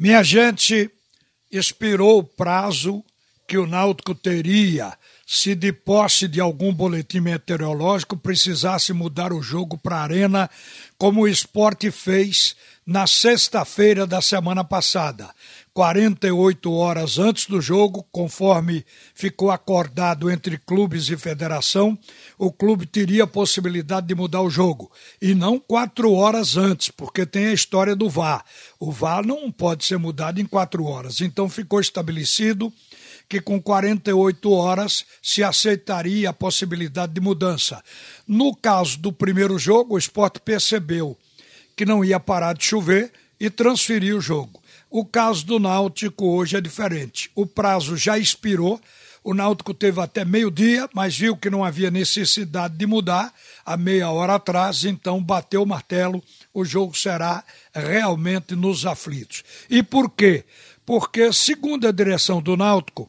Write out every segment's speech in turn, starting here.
Minha gente, expirou o prazo que o Náutico teria se de posse de algum boletim meteorológico precisasse mudar o jogo para a arena, como o esporte fez na sexta-feira da semana passada. 48 horas antes do jogo, conforme ficou acordado entre clubes e federação, o clube teria a possibilidade de mudar o jogo. E não quatro horas antes, porque tem a história do VAR. O VAR não pode ser mudado em quatro horas. Então ficou estabelecido que com 48 horas se aceitaria a possibilidade de mudança. No caso do primeiro jogo, o esporte percebeu que não ia parar de chover e transferiu o jogo. O caso do Náutico hoje é diferente. O prazo já expirou. O Náutico teve até meio-dia, mas viu que não havia necessidade de mudar a meia hora atrás, então bateu o martelo. O jogo será realmente nos aflitos. E por quê? Porque, segundo a direção do Náutico,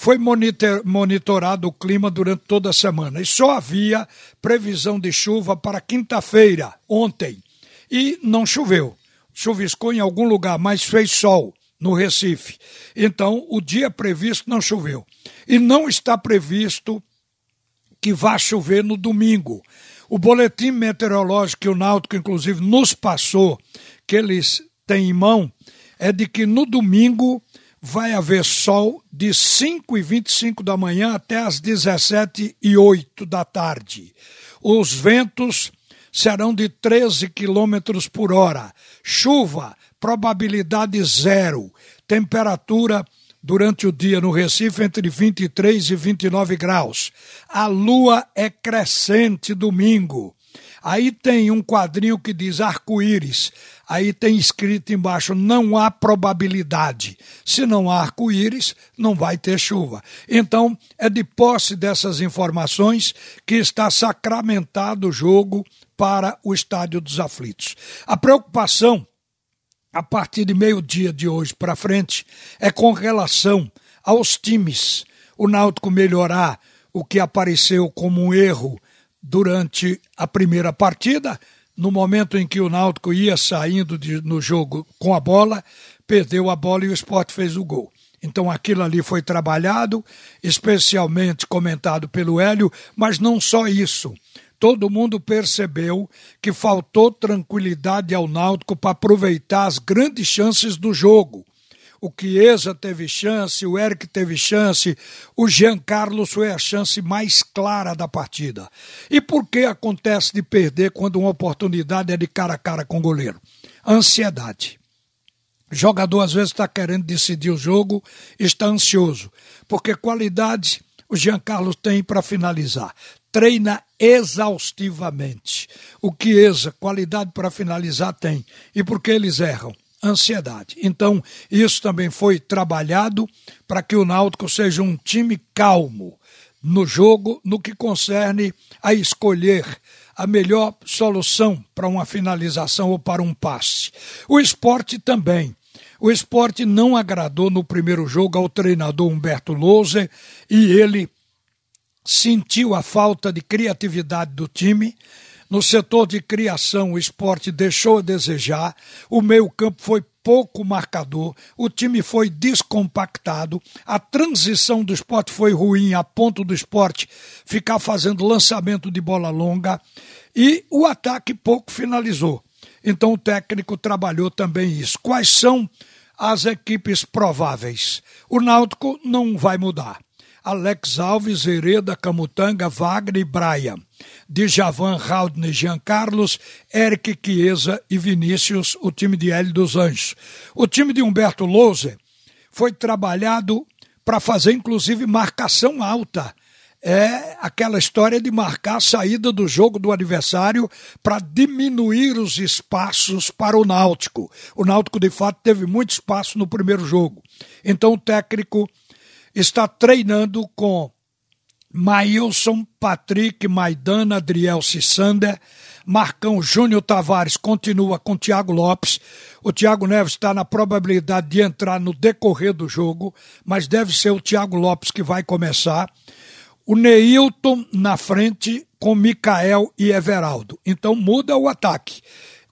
foi monitor, monitorado o clima durante toda a semana e só havia previsão de chuva para quinta-feira, ontem. E não choveu. Chuviscou em algum lugar, mas fez sol no Recife. Então, o dia previsto não choveu. E não está previsto que vá chover no domingo. O boletim meteorológico que o Náutico, inclusive, nos passou, que eles têm em mão, é de que no domingo vai haver sol de 5 e 25 da manhã até as 17 e 8 da tarde. Os ventos serão de 13 quilômetros por hora. Chuva, probabilidade zero. Temperatura durante o dia no Recife entre 23 e 29 graus. A lua é crescente domingo. Aí tem um quadrinho que diz arco-íris. Aí tem escrito embaixo: não há probabilidade. Se não há arco-íris, não vai ter chuva. Então, é de posse dessas informações que está sacramentado o jogo para o Estádio dos Aflitos. A preocupação, a partir de meio-dia de hoje para frente, é com relação aos times. O Náutico melhorar o que apareceu como um erro durante a primeira partida, no momento em que o Náutico ia saindo de, no jogo com a bola, perdeu a bola e o esporte fez o gol. Então aquilo ali foi trabalhado, especialmente comentado pelo Hélio, mas não só isso. Todo mundo percebeu que faltou tranquilidade ao Náutico para aproveitar as grandes chances do jogo o Chiesa teve chance, o Eric teve chance, o Jean Carlos foi a chance mais clara da partida. E por que acontece de perder quando uma oportunidade é de cara a cara com o goleiro? Ansiedade. O jogador às vezes está querendo decidir o jogo, está ansioso, porque qualidade o Jean Carlos tem para finalizar. Treina exaustivamente. O Chiesa, qualidade para finalizar, tem. E por que eles erram? Ansiedade. Então, isso também foi trabalhado para que o Náutico seja um time calmo no jogo, no que concerne a escolher a melhor solução para uma finalização ou para um passe. O esporte também. O esporte não agradou no primeiro jogo ao treinador Humberto Louser e ele sentiu a falta de criatividade do time no setor de criação, o esporte deixou a desejar, o meio-campo foi pouco marcador, o time foi descompactado, a transição do esporte foi ruim a ponto do esporte ficar fazendo lançamento de bola longa e o ataque pouco finalizou. Então o técnico trabalhou também isso. Quais são as equipes prováveis? O Náutico não vai mudar. Alex Alves, Hereda, Camutanga, Wagner e Brian. Djavan, Haldner, Jean Carlos, Eric Chiesa e Vinícius, o time de Hélio dos Anjos. O time de Humberto Louser foi trabalhado para fazer inclusive marcação alta. É aquela história de marcar a saída do jogo do adversário para diminuir os espaços para o Náutico. O Náutico, de fato, teve muito espaço no primeiro jogo. Então o técnico está treinando com Maílson, Patrick, Maidana, Adriel Cissander, Marcão Júnior Tavares continua com Thiago Lopes. O Thiago Neves está na probabilidade de entrar no decorrer do jogo, mas deve ser o Thiago Lopes que vai começar. O Neilton na frente com Mikael e Everaldo. Então muda o ataque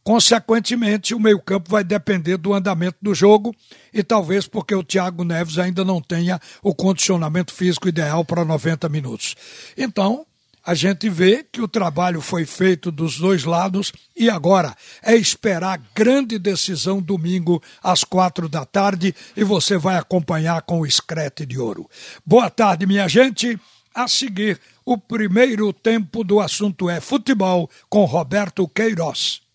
Consequentemente, o meio-campo vai depender do andamento do jogo e talvez porque o Thiago Neves ainda não tenha o condicionamento físico ideal para 90 minutos. Então, a gente vê que o trabalho foi feito dos dois lados e agora é esperar grande decisão domingo às quatro da tarde e você vai acompanhar com o Escrete de Ouro. Boa tarde, minha gente. A seguir, o primeiro tempo do assunto é futebol com Roberto Queiroz.